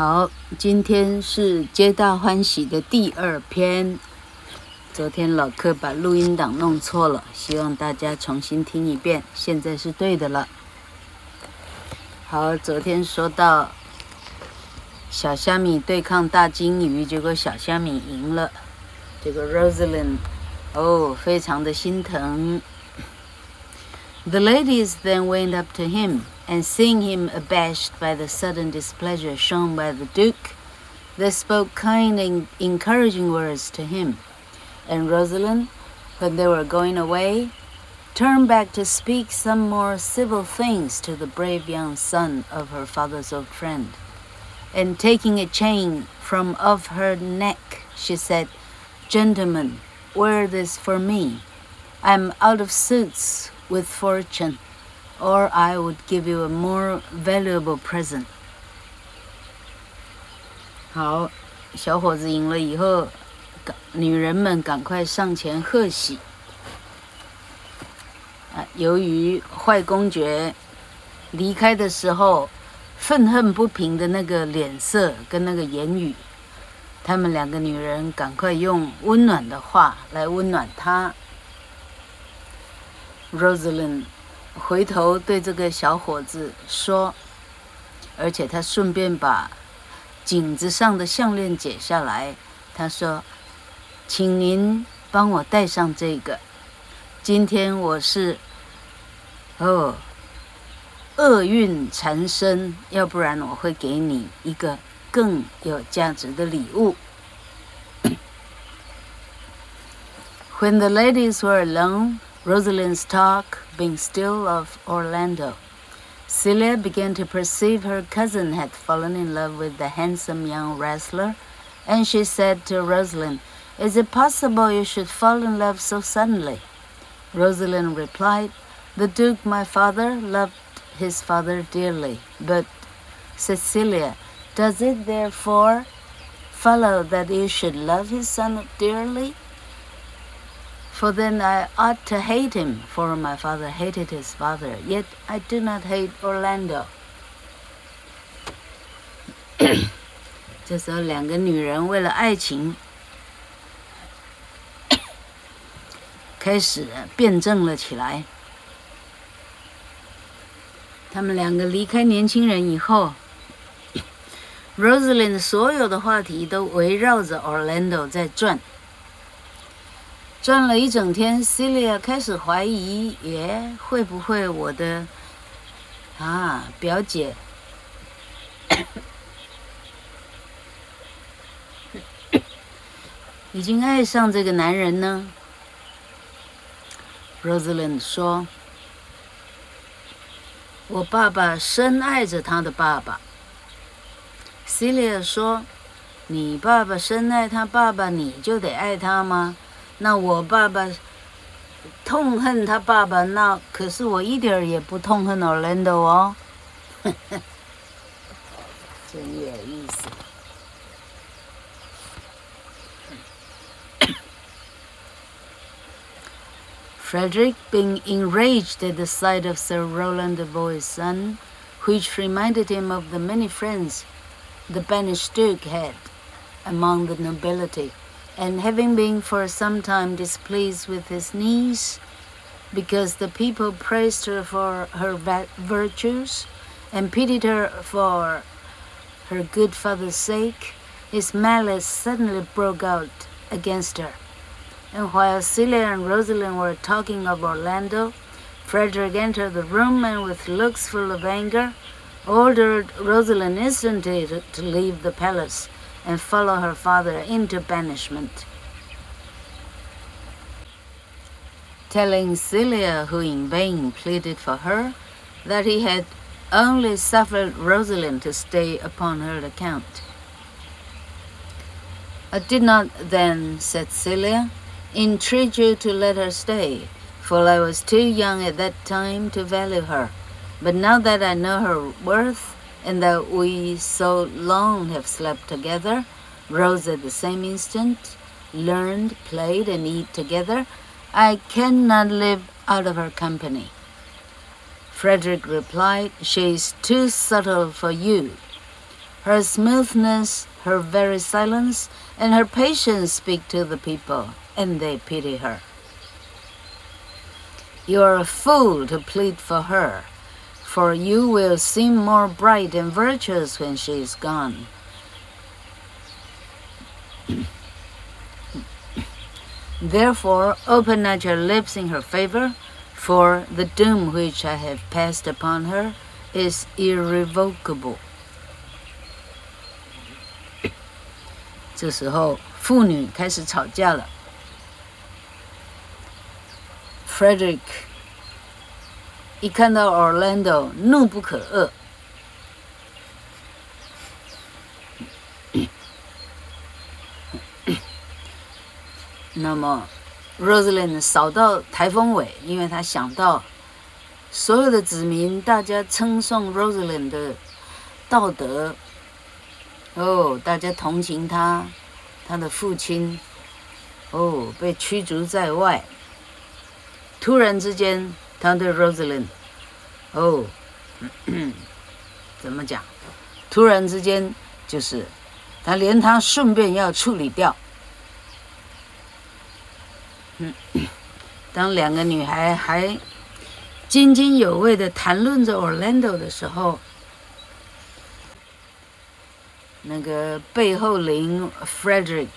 好，今天是皆大欢喜的第二篇。昨天老柯把录音档弄错了，希望大家重新听一遍，现在是对的了。好，昨天说到小虾米对抗大鲸鱼，结果小虾米赢了。这个 Rosalind 哦，非常的心疼。The ladies then went up to him. And seeing him abashed by the sudden displeasure shown by the Duke, they spoke kind and encouraging words to him. And Rosalind, when they were going away, turned back to speak some more civil things to the brave young son of her father's old friend. And taking a chain from off her neck, she said, Gentlemen, wear this for me. I am out of suits with fortune or I would give you a more valuable present. 好，小伙子赢了以后，女人们赶快上前贺喜。啊，由于坏公爵离开的时候愤恨不平的那个脸色跟那个言语，他们两个女人赶快用温暖的话来温暖他。Rosalind。回头对这个小伙子说，而且他顺便把颈子上的项链解下来。他说：“请您帮我戴上这个。今天我是哦，厄运缠身，要不然我会给你一个更有价值的礼物。” When the ladies were alone. Rosalind's talk being still of Orlando, Celia began to perceive her cousin had fallen in love with the handsome young wrestler, and she said to Rosalind, Is it possible you should fall in love so suddenly? Rosalind replied, The Duke, my father, loved his father dearly, but Cecilia, does it therefore follow that you should love his son dearly? For then I ought to hate him, for my father hated his father. Yet I do not hate Orlando. 这时候，两个女人为了爱情，开始辩证了起来。他们两个离开年轻人以后，Rosalind 所有的话题都围绕着 Orlando 在转。转了一整天，Celia 开始怀疑，耶，会不会我的啊表姐 已经爱上这个男人呢？Rosalind 说：“我爸爸深爱着他的爸爸。”Celia 说：“你爸爸深爱他爸爸，你就得爱他吗？”那我爸爸痛恨他爸爸，那可是我一点儿也不痛恨 Orlando 哦，真有意思。 Frederick, being enraged at the sight of Sir Roland de Boy's son, which reminded him of the many friends the banished Duke had among the nobility. and having been for some time displeased with his niece, because the people praised her for her virtues and pitied her for her good father's sake, his malice suddenly broke out against her. And while Celia and Rosalind were talking of Orlando, Frederick entered the room and with looks full of anger, ordered Rosalind instantly to, to leave the palace and follow her father into banishment. Telling Celia, who in vain pleaded for her, that he had only suffered Rosalind to stay upon her account. I did not then, said Celia, entreat you to let her stay, for I was too young at that time to value her. But now that I know her worth, and that we so long have slept together, rose at the same instant, learned, played, and eat together, I cannot live out of her company. Frederick replied, She is too subtle for you. Her smoothness, her very silence, and her patience speak to the people, and they pity her. You are a fool to plead for her, for you will seem more bright and virtuous when she is gone. Therefore, open not your lips in her favor, for the doom which I have passed upon her is irrevocable. 这时候，妇女开始吵架了。Frederick 一看到 Orlando，怒不可遏。那么，Rosalind 扫到台风尾，因为他想到所有的子民，大家称颂 Rosalind 的道德。哦，大家同情他，他的父亲，哦，被驱逐在外。突然之间，他对 Rosalind，哦，怎么讲？突然之间，就是他连他顺便要处理掉。嗯，当两个女孩还津津有味的谈论着 Orlando 的时候，那个背后灵 Frederick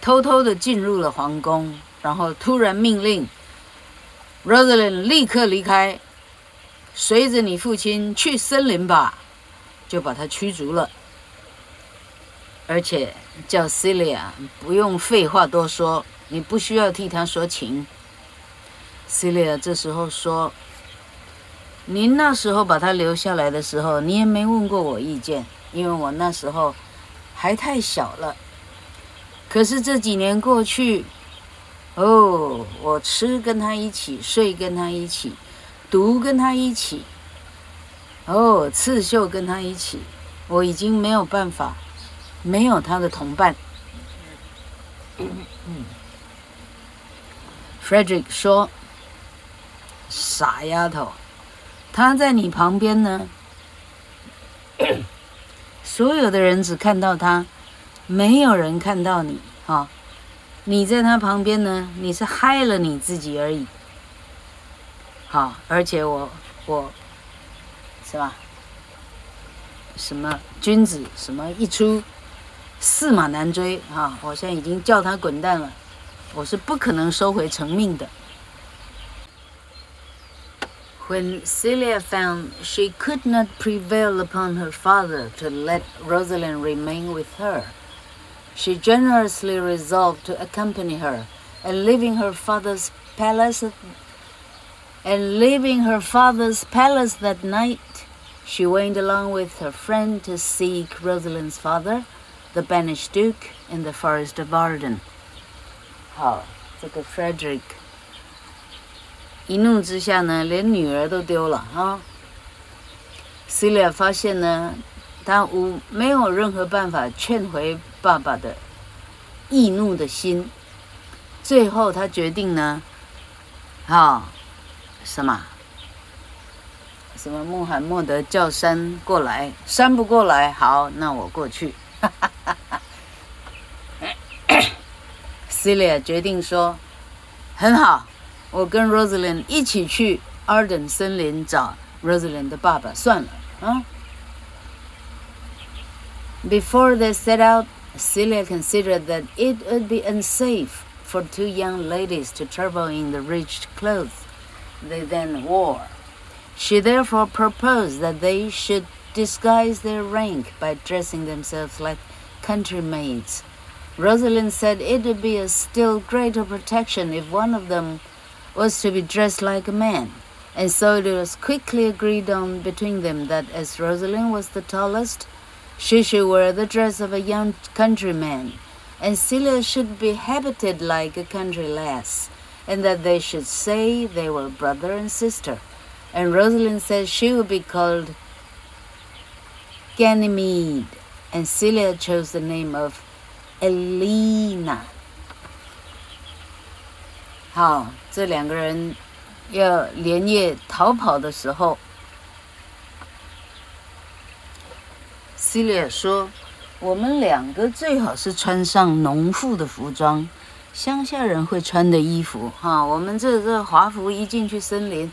偷偷的进入了皇宫，然后突然命令 Rosalind 立刻离开，随着你父亲去森林吧，就把他驱逐了，而且叫 Celia 不用废话多说。你不需要替他说情。Celia 这时候说：“您那时候把他留下来的时候，你也没问过我意见，因为我那时候还太小了。可是这几年过去，哦，我吃跟他一起，睡跟他一起，读跟他一起，哦，刺绣跟他一起，我已经没有办法，没有他的同伴。”Frederick 说：“傻丫头，他在你旁边呢。所有的人只看到他，没有人看到你。哈，你在他旁边呢，你是害了你自己而已。好，而且我我，是吧？什么君子什么一出，驷马难追。啊，我现在已经叫他滚蛋了。”我是不可能收回成命的。When Celia found she could not prevail upon her father to let Rosalind remain with her, she generously resolved to accompany her, and leaving her father's palace, and leaving her father's palace that night, she went along with her friend to seek Rosalind's father, the banished duke, in the forest of Arden. 好，这个 Frederick 一怒之下呢，连女儿都丢了啊。Celia 发现呢， 他无没有任何办法劝回爸爸的易怒的心。最后，他决定呢，啊，什么？什么？穆罕默德叫山过来，山不过来，好，那我过去。哈哈哈哈 Celia 决定说：“很好，我跟 Rosalind 一起去 Arden 森林找 Rosalind 的爸爸算了啊。” Before they set out, Celia considered that it would be unsafe for two young ladies to travel in the rich clothes they then wore. She therefore proposed that they should disguise their rank by dressing themselves like country maids. Rosalind said it would be a still greater protection if one of them was to be dressed like a man, and so it was quickly agreed on between them that as Rosalind was the tallest, she should wear the dress of a young countryman, and Celia should be habited like a country lass, and that they should say they were brother and sister. And Rosalind said she would be called Ganymede, and Celia chose the name of Elena，好，这两个人要连夜逃跑的时候 Celia 说：“我们两个最好是穿上农妇的服装，乡下人会穿的衣服。哈，我们这这华服一进去森林，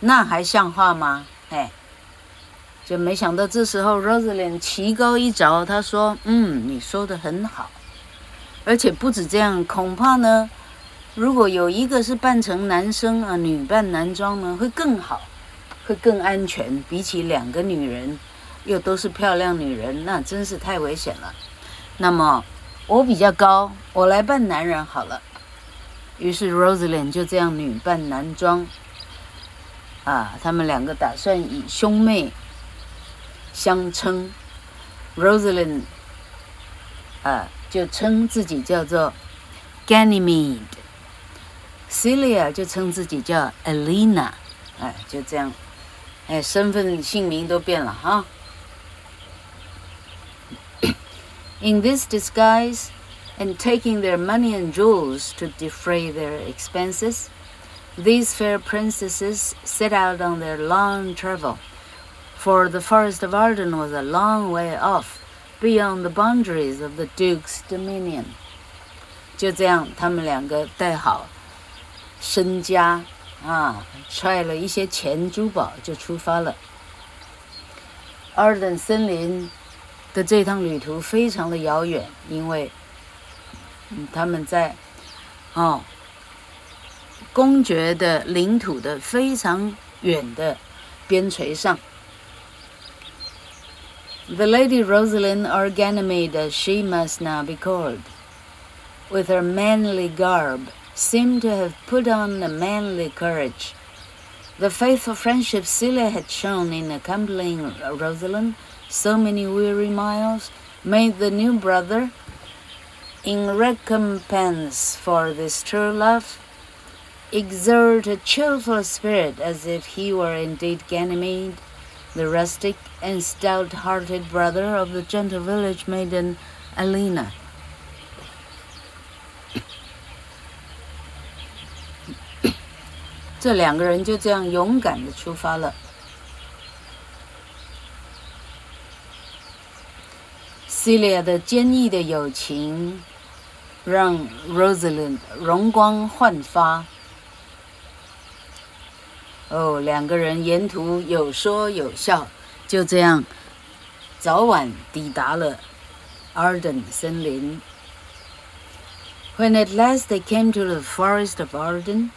那还像话吗？哎，就没想到这时候 Rosalind 棋高一着，她说：‘嗯，你说的很好，而且不止这样，恐怕呢，如果有一个是扮成男生啊，女扮男装呢，会更好，会更安全，比起两个女人。’”又都是漂亮女人，那真是太危险了。那么我比较高，我来扮男人好了。于是 Rosalind 就这样女扮男装。啊，他们两个打算以兄妹相称。Rosalind 啊，就称自己叫做 Ganymede，Celia 就称自己叫 Alina，哎，就这样，哎，身份姓名都变了哈。In this disguise, and taking their money and jewels to defray their expenses, these fair princesses set out on their long travel. For the forest of Arden was a long way off, beyond the boundaries of the Duke's dominion. 就这样，他们两个带好身家啊，揣了一些钱珠宝，就出发了。Arden 森林。 的这趟旅途非常的遥远，因为，嗯，他们在，哦，公爵的领土的非常远的边陲上。The Lady Rosalind or Ganymede, as she must now be called, with her manly garb, seemed to have put on a manly courage. The faithful friendship Celia had shown in accompanying Rosalind so many weary miles, made the new brother, in recompense for this true love, exert a cheerful spirit as if he were indeed Ganymede, the rustic and stout-hearted brother of the gentle village maiden Alina. 这两个人就这样勇敢地出发了。 Celia 的坚毅的友情，让 Rosalind 容光焕发。哦，两个人沿途有说有笑，就这样，早晚抵达了 Arden 森林。When at last they came to the forest of Arden,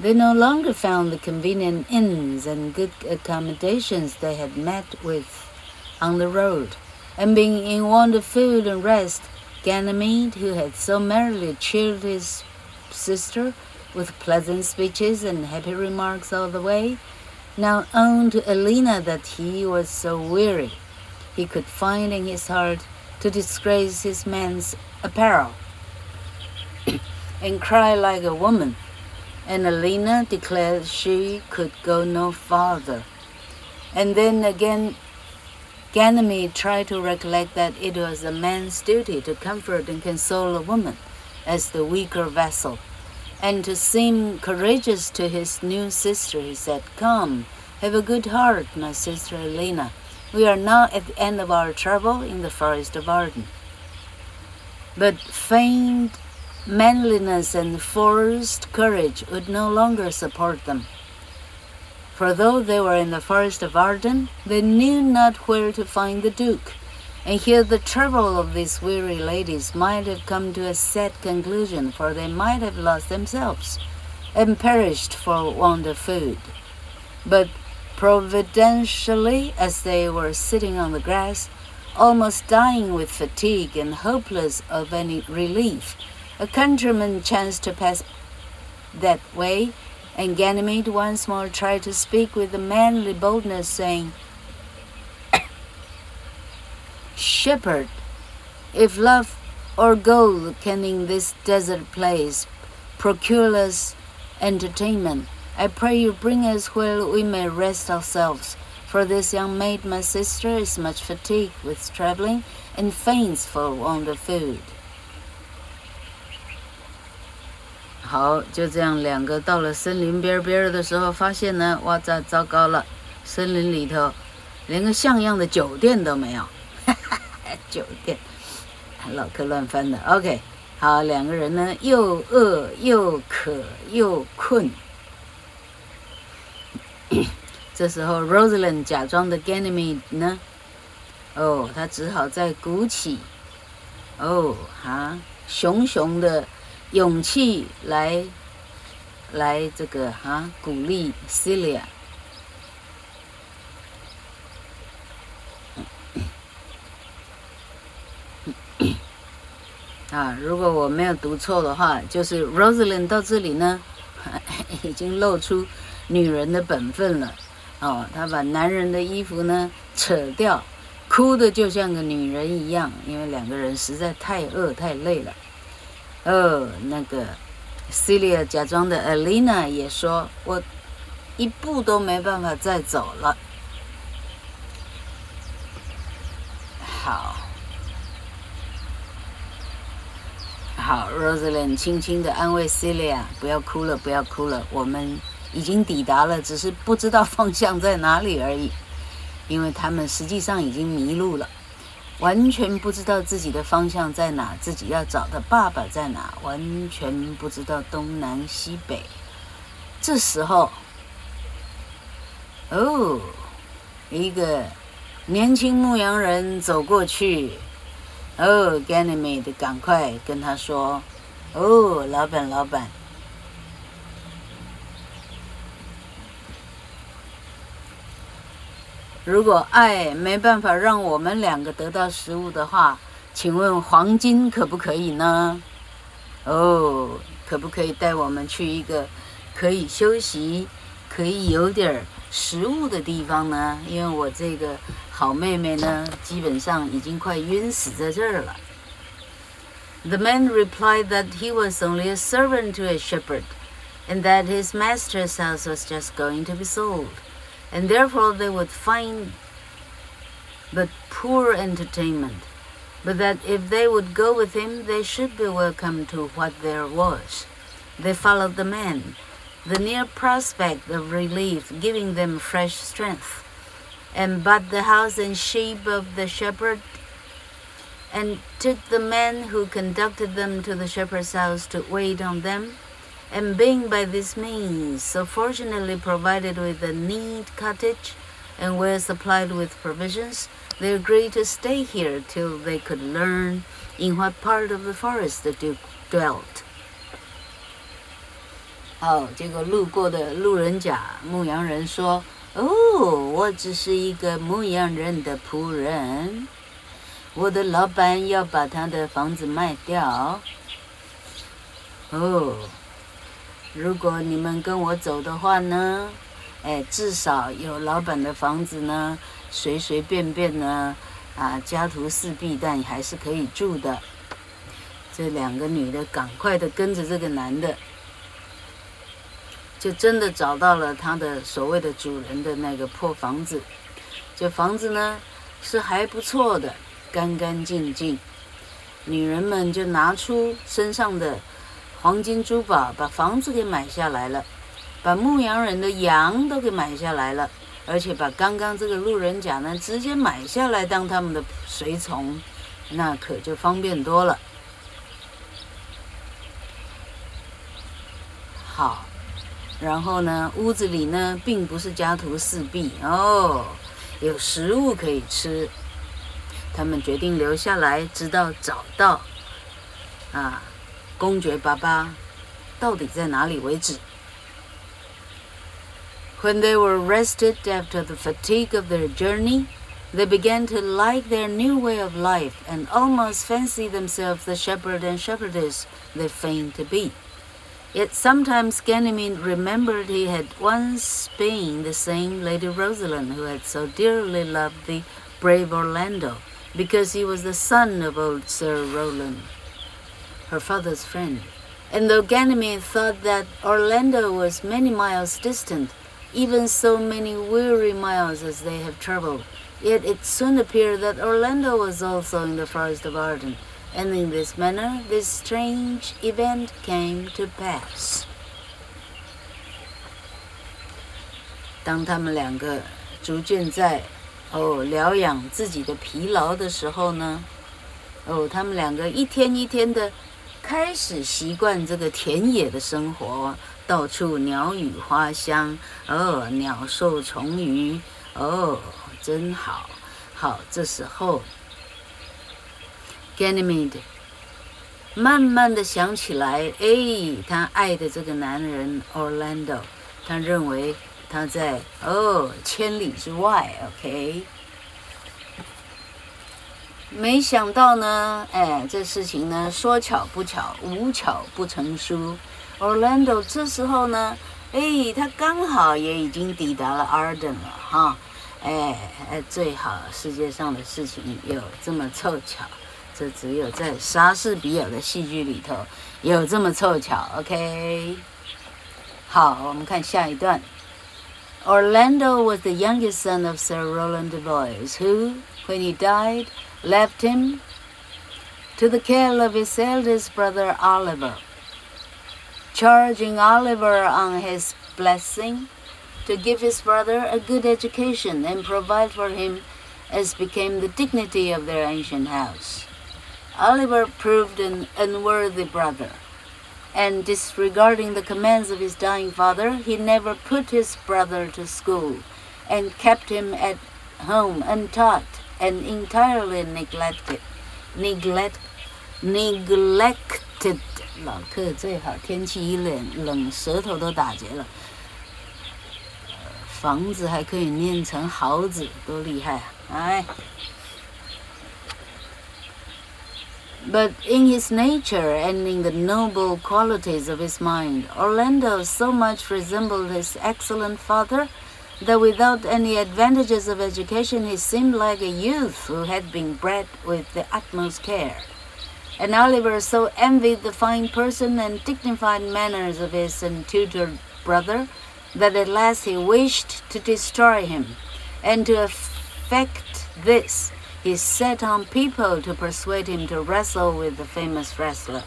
they no longer found the convenient inns and good accommodations they had met with on the road. And being in want of food and rest, Ganymede, who had so merrily cheered his sister with pleasant speeches and happy remarks all the way, now owned to Alina that he was so weary he could find in his heart to disgrace his man's apparel and cry like a woman. And Alina declared she could go no farther. And then again Ganymede tried to recollect that it was a man's duty to comfort and console a woman as the weaker vessel. And to seem courageous to his new sister, he said, Come, have a good heart, my sister Elena. We are now at the end of our trouble in the forest of Arden. But feigned manliness and forced courage would no longer support them. For though they were in the forest of Arden, they knew not where to find the Duke, and here the trouble of these weary ladies might have come to a sad conclusion, for they might have lost themselves and perished for want of food. But providentially, as they were sitting on the grass, almost dying with fatigue and hopeless of any relief, a countryman chanced to pass that way and Ganymede once more tried to speak with a manly boldness, saying, Shepherd, if love or gold can in this desert place procure us entertainment, I pray you bring us where we may rest ourselves. For this young maid, my sister, is much fatigued with traveling and faints for want of food. 好，就这样，两个到了森林边边的时候，发现呢，哇，这糟糕了，森林里头连个像样的酒店都没有，哈哈。酒店，老客乱翻的。OK，好，两个人呢，又饿又渴又困。这时候，Rosalind 假装的 Ganymede 呢？哦，他只好再鼓起，哦，哈，熊熊的勇气来，来这个哈鼓励 Celia。啊，如果我没有读错的话，就是 Rosalind 到这里呢，已经露出女人的本分了。哦，她把男人的衣服呢扯掉，哭的就像个女人一样，因为两个人实在太饿太累了。哦，那个 Celia 假装的 Alina 也说：“我一步都没办法再走了。”好。好，Rosalind 轻轻地安慰 Celia：“ 不要哭了，不要哭了，我们已经抵达了，只是不知道方向在哪里而已。因为他们实际上已经迷路了，完全不知道自己的方向在哪，自己要找的爸爸在哪，完全不知道东南西北。这时候，哦，一个年轻牧羊人走过去。”哦，Ganymede，赶快跟他说：“哦，老板，老板，如果爱没办法让我们两个得到食物的话，请问黄金可不可以呢？哦，可不可以带我们去一个可以休息、可以有点食物的地方呢？因为我这个。”好妹妹呢，基本上已经快晕死在这儿了。The man replied that he was only a servant to a shepherd, and that his master's house was just going to be sold, and therefore they would find but poor entertainment, but that if they would go with him, they should be welcome to what there was. They followed the man, the near prospect of relief giving them fresh strength and bought the house and sheep of the shepherd, and took the man who conducted them to the shepherd's house to wait on them And being by this means so fortunately provided with a neat cottage and well supplied with provisions, they agreed to stay here till they could learn in what part of the forest the duke dwelt. 哦，这个路过的路人甲牧羊人说。哦，我只是一个牧羊人的仆人。我的老板要把他的房子卖掉。哦， 如果你们跟我走的话呢，哎，至少有老板的房子呢，随随便便呢，啊，家徒四壁，但还是可以住的。这两个女的赶快的跟着这个男的。就真的找到了他的所谓的主人的那个破房子，这房子呢是还不错的，干干净净。女人们就拿出身上的黄金珠宝，把房子给买下来了，把牧羊人的羊都给买下来了，而且把刚刚这个路人甲呢直接买下来当他们的随从，那可就方便多了。好。然后呢，屋子里呢，并不是家徒四壁哦，有食物可以吃。他们决定留下来，直到找到啊，公爵爸爸到底在哪里为止。When they were rested after the fatigue of their journey, they began to like their new way of life and almost fancy themselves the shepherd and shepherdess they feigned to be. Yet sometimes Ganymede remembered he had once been the same Lady Rosalind who had so dearly loved the brave Orlando, because he was the son of old Sir Roland, her father's friend. And though Ganymede thought that Orlando was many miles distant, even so many weary miles as they have traveled, yet it soon appeared that Orlando was also in the forest of Arden, And in this manner, this strange event came to pass. 当他们两个逐渐在 哦，疗养自己的疲劳的时候呢，哦，他们两个一天一天的 开始习惯这个田野的生活，到处鸟语花香，哦，鸟兽虫鱼，哦，真好，好，这时候，Ganymede 慢慢的想起来，哎，他爱的这个男人 Orlando，他认为。他在哦，千里之外，OK。没想到呢，哎，这事情呢，说巧不巧，无巧不成书。Orlando 这时候呢，哎，他刚好也已经抵达了 Arden 了，哈，哎哎，最好世界上的事情有这么凑巧，这只有在莎士比亚的戏剧里头有这么凑巧，OK。好，我们看下一段。Orlando was the youngest son of Sir Roland de Boys, who, when he died, left him to the care of his eldest brother Oliver, charging Oliver on his blessing to give his brother a good education and provide for him as became the dignity of their ancient house. Oliver proved an unworthy brother and disregarding the commands of his dying father, he never put his brother to school and kept him at home untaught and entirely neglected. Neglect, neglected. 老客最好，天气一冷，冷舌头都打结了。房子还可以念成豪子，多厉害啊！哎。But in his nature and in the noble qualities of his mind, Orlando so much resembled his excellent father that without any advantages of education, he seemed like a youth who had been bred with the utmost care. And Oliver so envied the fine person and dignified manners of his untutored brother that at last he wished to destroy him. And to effect this, he set on people to persuade him to wrestle with the famous wrestler,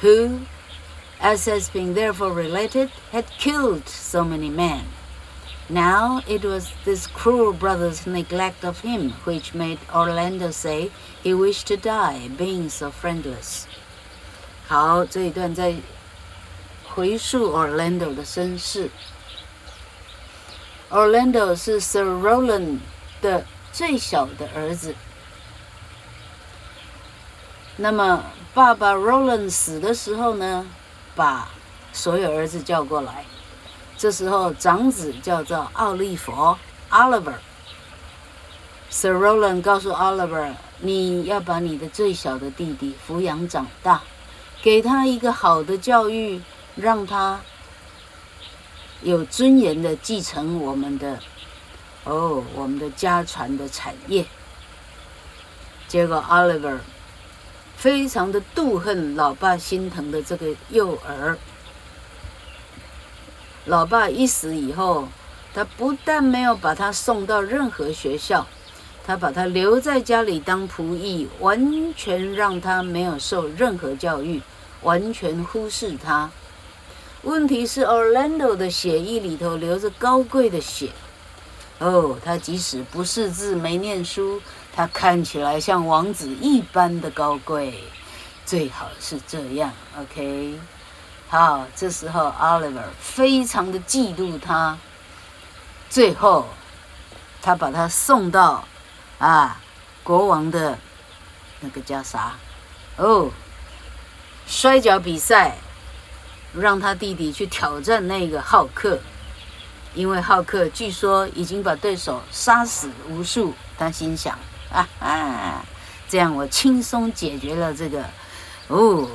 who, as has been therefore related, had killed so many men. Now it was this cruel brother's neglect of him which made Orlando say he wished to die, being so friendless. 好，这一段在回述 Orlando 的身世。Orlando 是 Sir Roland 的最小的儿子，那么爸爸 Roland 死的时候呢，把所有儿子叫过来。 这时候长子叫做奥利弗 Oliver。Sir Roland 告诉 Oliver：“ 你要把你的最小的弟弟抚养长大，给他一个好的教育，让他有尊严的继承我们的。”哦，我们的家传的产业。结果，Oliver 非常的妒恨老爸心疼的这个幼儿。老爸一死以后，他不但没有把他送到任何学校，他把他留在家里当仆役，完全让他没有受任何教育，完全忽视他。问题是，Orlando 的血液里头流着高贵的血。哦，他即使不识字、没念书，他看起来像王子一般的高贵，最好是这样。OK，好，这时候 Oliver 非常的嫉妒他，最后他把他送到啊国王的那个叫啥？哦，摔跤比赛，让他弟弟去挑战那个浩克。因为浩克据说已经把对手杀死无数，他心想：啊啊，这样我轻松解决了这个哦，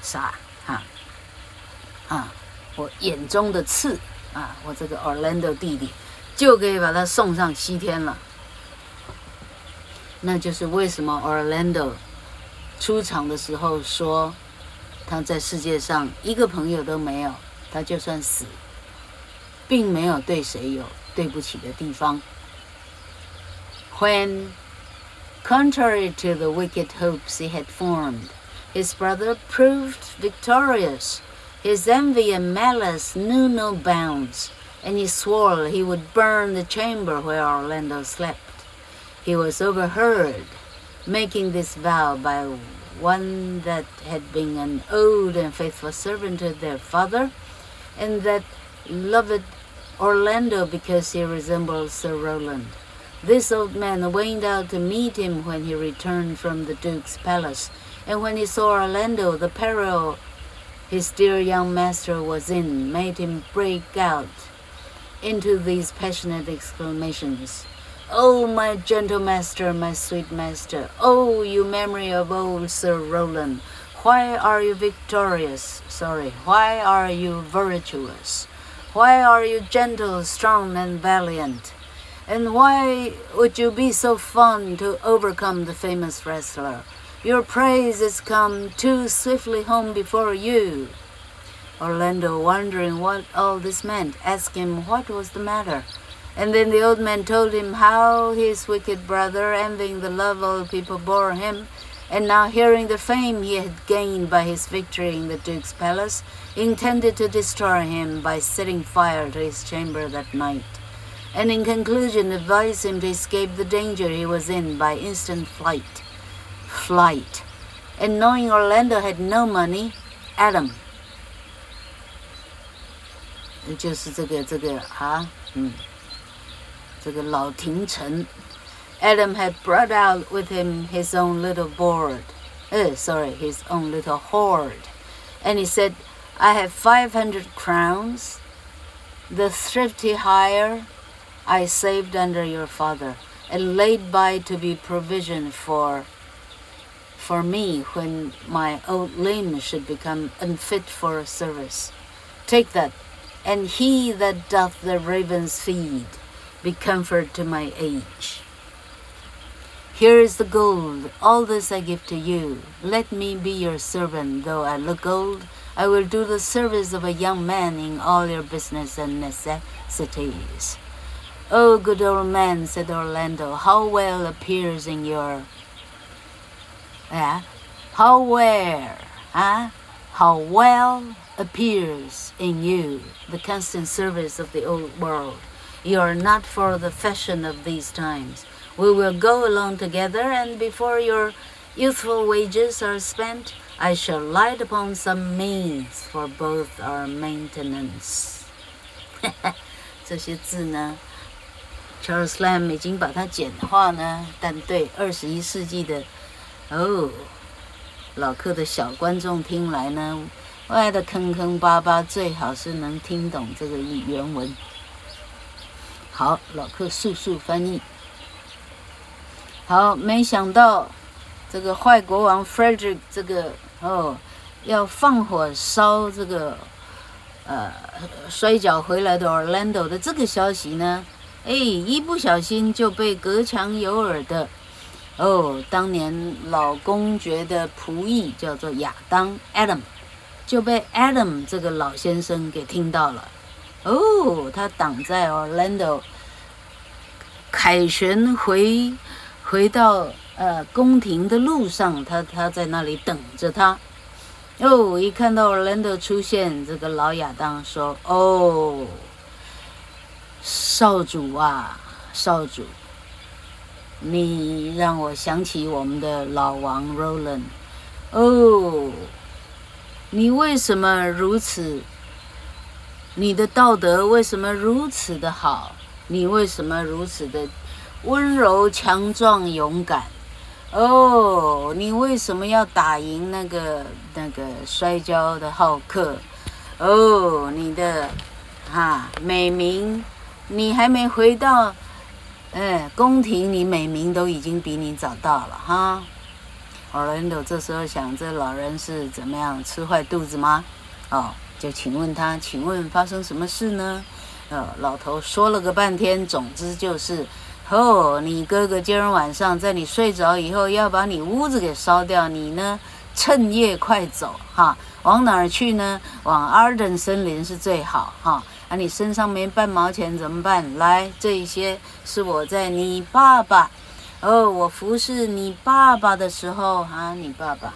啥啊，我眼中的刺啊，我这个 Orlando 弟弟就可以把他送上西天了。那就是为什么 Orlando 出场的时候说他在世界上一个朋友都没有，他就算死。并没有对谁有对不起的地方。When, contrary to the wicked hopes he had formed, his brother proved victorious, his envy and malice knew no bounds, and he swore he would burn the chamber where Orlando slept. he was overheard making this vow by one that had been an old and faithful servant to their father, and that loved Orlando because he resembled Sir Roland. This old man went out to meet him when he returned from the Duke's palace, and when he saw Orlando, the peril his dear young master was in made him break out into these passionate exclamations. Oh, my gentle master, my sweet master, oh, you memory of old Sir Roland, why are you victorious? Sorry, why are you virtuous? Why are you gentle, strong, and valiant? And why would you be so fond to overcome the famous wrestler? Your praise has come too swiftly home before you. Orlando, wondering what all this meant, asked him what was the matter. And then the old man told him how his wicked brother, envying the love all people bore him, and now hearing the fame he had gained by his victory in the Duke's palace, intended to destroy him by setting fire to his chamber that night and in conclusion advised him to escape the danger he was in by instant flight Flight. And knowing Orlando had no money, Adam 就是这个这个啊，嗯，这个老廷臣，Adam had brought out with him his own little board, uh, sorry, his own little hoard, and he said, "I have five hundred crowns, the thrifty hire I saved under your father and laid by to be provision for for me when my old limb should become unfit for service. Take that, and he that doth the ravens feed, be comfort to my age. Here is the gold, all this I give to you. Let me be your servant, though I look old. I will do the service of a young man in all your business and necessities. Oh, good old man, said Orlando, how well appears in your Yeah? How well, huh? How well appears in you the constant service of the old world. You are not for the fashion of these times. We will go along together, and before your youthful wages are spent, I shall light upon some means for both our maintenance. 这些字呢？Charles Lamb 已经把它简化呢，但对二十一世纪的 哦老客的小观众听来呢，歪的坑坑巴巴，最好是能听懂这个原文。好，老客速速翻译。好，没想到这个坏国王 Frederick 这个哦要放火烧这个呃摔跤回来的 Orlando 的这个消息呢。哎，一不小心就被隔墙有耳的哦，当年老公爵的仆役叫做亚当 Adam，就被 Adam 这个老先生给听到了。哦，他挡在 Orlando 凯旋回回到呃宫廷的路上，他他在那里等着他。哦，一看到 Orlando 出现，这个老亚当说：“哦。”少主啊，少主，你让我想起我们的老王 Roland。哦，你为什么如此？你的道德为什么如此的好？你为什么如此的温柔、强壮、勇敢？哦，你为什么要打赢那个那个摔跤的浩克？哦，你的哈、美名。你还没回到，哎，宫廷，你美名都已经比你早到了哈。Orlando 这时候想，这老人是怎么样吃坏肚子吗？哦，就请问他，请问发生什么事呢？呃，老头说了个半天，总之就是，哦，你哥哥今儿晚上在你睡着以后要把你屋子给烧掉，你呢趁夜快走哈，往哪儿去呢？往 Arden 森林是最好哈。你身上没半毛钱怎么办？来，这一些是我在你爸爸，哦，我服侍你爸爸的时候啊，你爸爸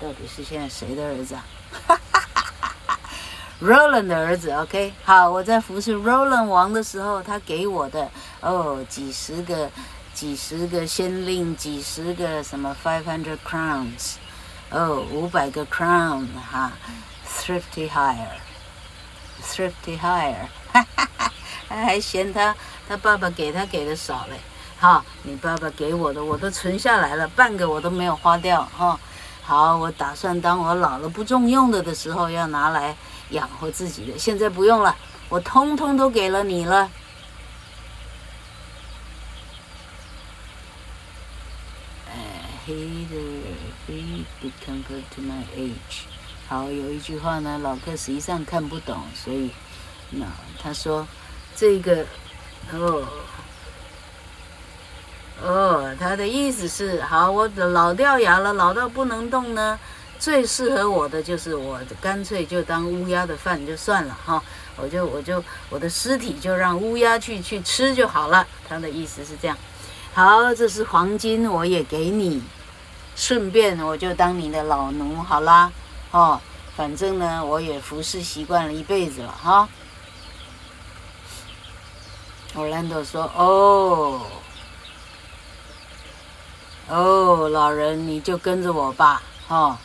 到底是现在谁的儿子啊？哈哈哈哈哈，Roland 的儿子，OK，好，我在服侍 Roland 王的时候，他给我的哦几十个几十个先令，几十个什么 five hundred crowns，哦，五百个 crown 哈，thrifty Thrifty Hire，哈哈哈，还嫌他他爸爸给他给的少嘞，哈，你爸爸给我的我都存下来了，半个我都没有花掉哈。好，我打算当我老了不中用的的时候要拿来养活自己的，现在不用了，我通通都给了你了。，Heather, he did compare to my age。好，有一句话呢，老客实际上看不懂，所以那他说这个哦。哦，他的意思是，好，我老掉牙了，老到不能动呢。最适合我的就是，我干脆就当乌鸦的饭就算了哈，我就我就我的尸体就让乌鸦去去吃就好了。他的意思是这样。好，这是黄金，我也给你，顺便我就当你的老奴好啦。哦，反正呢，我也服侍习惯了一辈子了哈。Orlando 说，哦。哦，老人，你就跟着我吧，哈、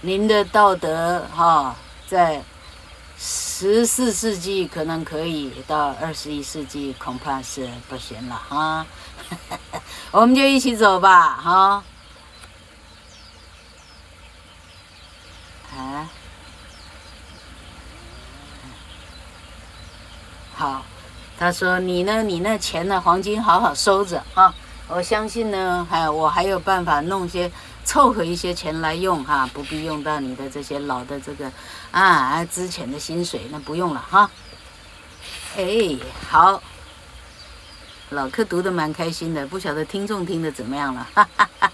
您的道德，哈、在十四世纪可能可以，到二十一世纪恐怕是不行了，哈。我们就一起走吧，哈、啊。好，他说你呢？你那钱呢？黄金好好收着，啊、我相信呢，还我还有办法弄些凑合一些钱来用哈，不必用到你的这些老的这个啊之前的薪水，那不用了哈。哎，好，老客读得蛮开心的，不晓得听众听得怎么样了，哈哈哈。